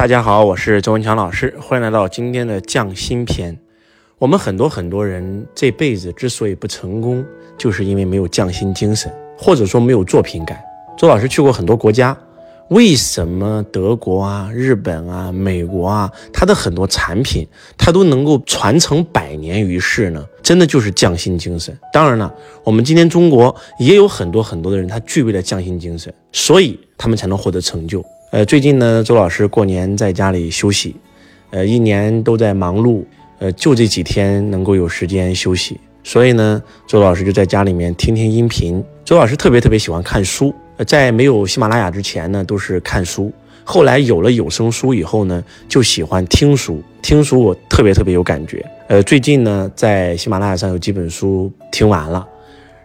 大家好，我是周文强老师，欢迎来到今天的匠心篇。我们很多很多人这辈子之所以不成功，就是因为没有匠心精神，或者说没有作品感。周老师去过很多国家，为什么德国啊、日本啊、美国啊，它的很多产品它都能够传承百年于世呢？真的就是匠心精神。当然了，我们今天中国也有很多很多的人，他具备了匠心精神，所以他们才能获得成就。呃，最近呢，周老师过年在家里休息，呃，一年都在忙碌，呃，就这几天能够有时间休息，所以呢，周老师就在家里面听听音频。周老师特别特别喜欢看书，呃在没有喜马拉雅之前呢，都是看书，后来有了有声书以后呢，就喜欢听书。听书我特别特别有感觉。呃，最近呢，在喜马拉雅上有几本书听完了，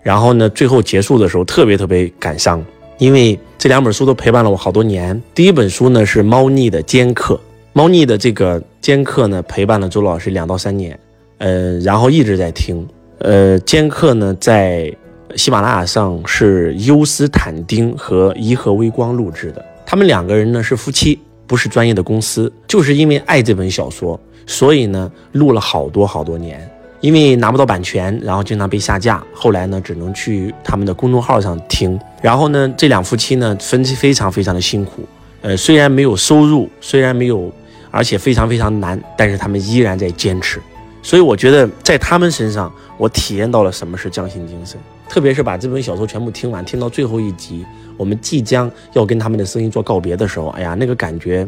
然后呢，最后结束的时候特别特别感伤。因为这两本书都陪伴了我好多年。第一本书呢是猫腻的尖刻，猫腻的这个尖刻呢陪伴了周老师两到三年，呃，然后一直在听。呃，尖刻呢在喜马拉雅上是优斯坦丁和颐和微光录制的，他们两个人呢是夫妻，不是专业的公司，就是因为爱这本小说，所以呢录了好多好多年。因为拿不到版权，然后经常被下架。后来呢，只能去他们的公众号上听。然后呢，这两夫妻呢分非常非常的辛苦。呃，虽然没有收入，虽然没有，而且非常非常难，但是他们依然在坚持。所以我觉得在他们身上，我体验到了什么是匠心精神。特别是把这本小说全部听完，听到最后一集，我们即将要跟他们的声音做告别的时候，哎呀，那个感觉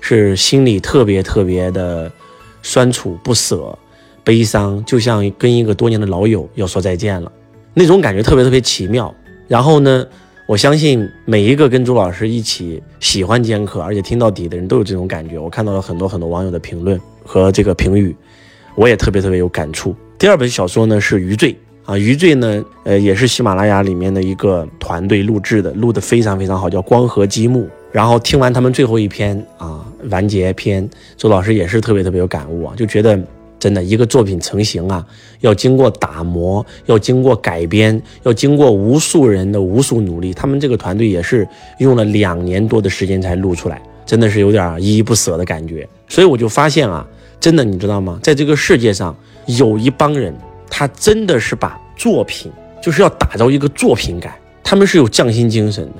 是心里特别特别的酸楚不舍。悲伤就像跟一个多年的老友要说再见了，那种感觉特别特别奇妙。然后呢，我相信每一个跟朱老师一起喜欢剑客，而且听到底的人都有这种感觉。我看到了很多很多网友的评论和这个评语，我也特别特别有感触。第二本小说呢是《余罪》啊，《余罪》呢，呃，也是喜马拉雅里面的一个团队录制的，录得非常非常好，叫《光合积木》。然后听完他们最后一篇啊完结篇，周老师也是特别特别有感悟啊，就觉得。真的，一个作品成型啊，要经过打磨，要经过改编，要经过无数人的无数努力。他们这个团队也是用了两年多的时间才录出来，真的是有点依依不舍的感觉。所以我就发现啊，真的，你知道吗？在这个世界上，有一帮人，他真的是把作品，就是要打造一个作品感，他们是有匠心精神的，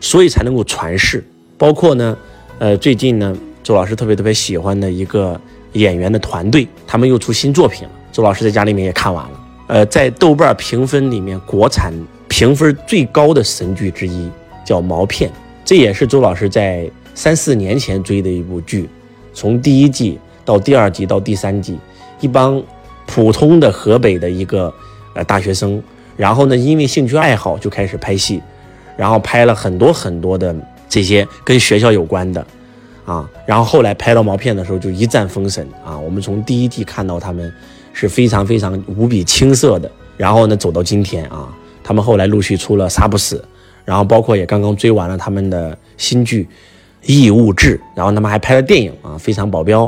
所以才能够传世。包括呢，呃，最近呢，周老师特别特别喜欢的一个。演员的团队，他们又出新作品了。周老师在家里面也看完了。呃，在豆瓣评分里面，国产评分最高的神剧之一叫《毛片》，这也是周老师在三四年前追的一部剧。从第一季到第二季到第三季，一帮普通的河北的一个呃大学生，然后呢，因为兴趣爱好就开始拍戏，然后拍了很多很多的这些跟学校有关的。啊，然后后来拍到毛片的时候就一战封神啊！我们从第一季看到他们是非常非常无比青涩的，然后呢走到今天啊，他们后来陆续出了《杀不死》，然后包括也刚刚追完了他们的新剧《异物志》，然后他们还拍了电影啊，《非常保镖》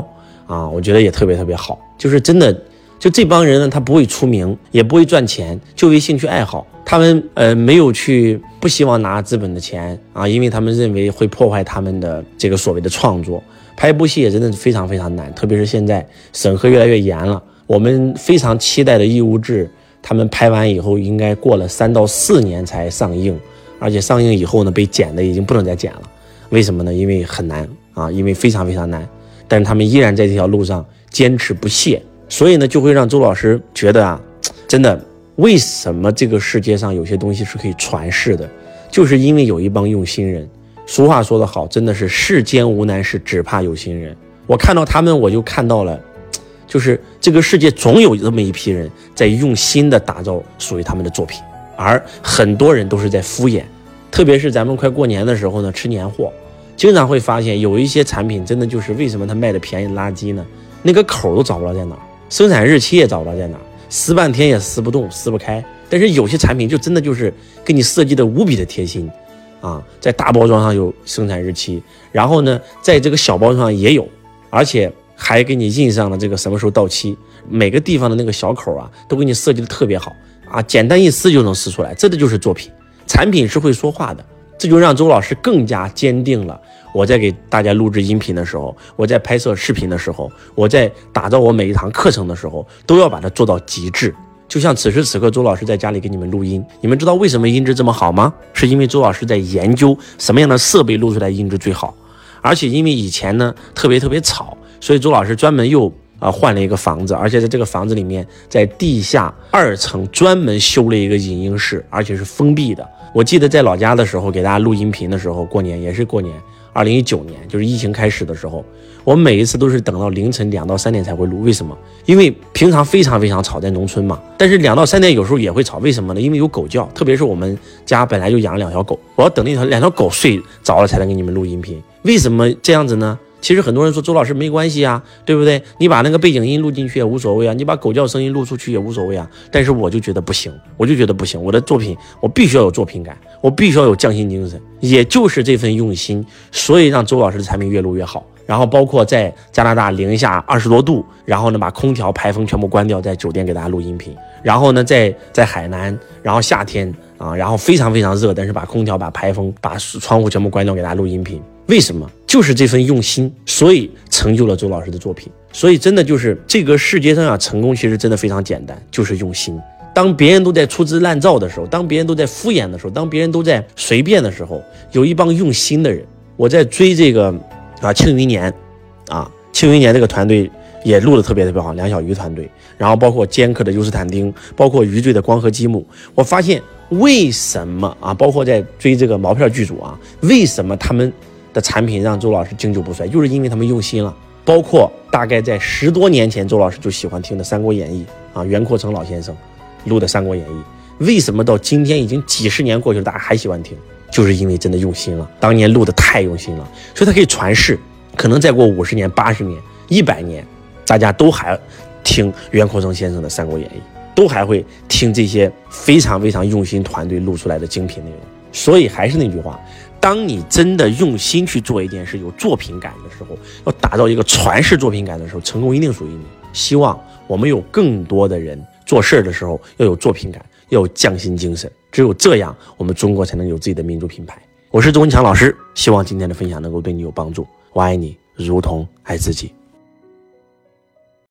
啊，我觉得也特别特别好，就是真的。就这帮人呢，他不会出名，也不会赚钱，就为兴趣爱好。他们呃没有去不希望拿资本的钱啊，因为他们认为会破坏他们的这个所谓的创作。拍一部戏也真的是非常非常难，特别是现在审核越来越严了。我们非常期待的《义务志》，他们拍完以后应该过了三到四年才上映，而且上映以后呢被剪的已经不能再剪了。为什么呢？因为很难啊，因为非常非常难。但是他们依然在这条路上坚持不懈。所以呢，就会让周老师觉得啊，真的，为什么这个世界上有些东西是可以传世的，就是因为有一帮用心人。俗话说得好，真的是世间无难事，只怕有心人。我看到他们，我就看到了，就是这个世界总有这么一批人在用心的打造属于他们的作品，而很多人都是在敷衍。特别是咱们快过年的时候呢，吃年货，经常会发现有一些产品真的就是为什么它卖的便宜垃圾呢？那个口都找不着在哪。生产日期也找不到在哪，撕半天也撕不动，撕不开。但是有些产品就真的就是给你设计的无比的贴心，啊，在大包装上有生产日期，然后呢，在这个小包装上也有，而且还给你印上了这个什么时候到期。每个地方的那个小口啊，都给你设计的特别好啊，简单一撕就能撕出来，这个就是作品。产品是会说话的，这就让周老师更加坚定了我在给大家录制音频的时候，我在拍摄视频的时候，我在打造我每一堂课程的时候，都要把它做到极致。就像此时此刻，周老师在家里给你们录音，你们知道为什么音质这么好吗？是因为周老师在研究什么样的设备录出来音质最好，而且因为以前呢特别特别吵，所以周老师专门又啊换了一个房子，而且在这个房子里面，在地下二层专门修了一个影音室，而且是封闭的。我记得在老家的时候给大家录音频的时候，过年也是过年。二零一九年就是疫情开始的时候，我每一次都是等到凌晨两到三点才会录。为什么？因为平常非常非常吵，在农村嘛。但是两到三点有时候也会吵，为什么呢？因为有狗叫，特别是我们家本来就养了两条狗，我要等那条两条狗睡着了才能给你们录音频。为什么这样子呢？其实很多人说周老师没关系啊，对不对？你把那个背景音录进去也无所谓啊，你把狗叫声音录出去也无所谓啊。但是我就觉得不行，我就觉得不行。我的作品我必须要有作品感，我必须要有匠心精神，也就是这份用心，所以让周老师的产品越录越好。然后包括在加拿大零下二十多度，然后呢把空调排风全部关掉，在酒店给大家录音频。然后呢在在海南，然后夏天啊，然后非常非常热，但是把空调、把排风、把窗户全部关掉，给大家录音频。为什么？就是这份用心，所以成就了周老师的作品。所以真的就是这个世界上啊，成功其实真的非常简单，就是用心。当别人都在粗制滥造的时候，当别人都在敷衍的时候，当别人都在随便的时候，有一帮用心的人。我在追这个啊，庆余年，啊，庆余年这个团队也录的特别特别好，梁小鱼团队，然后包括尖刻的优斯坦丁，包括余罪的光合积木，我发现为什么啊，包括在追这个毛片剧组啊，为什么他们？的产品让周老师经久不衰，就是因为他们用心了。包括大概在十多年前，周老师就喜欢听的《三国演义》啊，袁阔成老先生录的《三国演义》，为什么到今天已经几十年过去了，大家还喜欢听？就是因为真的用心了，当年录的太用心了，所以它可以传世。可能再过五十年、八十年、一百年，大家都还听袁阔成先生的《三国演义》，都还会听这些非常非常用心团队录出来的精品内容。所以还是那句话。当你真的用心去做一件事，有作品感的时候，要打造一个传世作品感的时候，成功一定属于你。希望我们有更多的人做事儿的时候要有作品感，要有匠心精神。只有这样，我们中国才能有自己的民族品牌。我是周文强老师，希望今天的分享能够对你有帮助。我爱你，如同爱自己。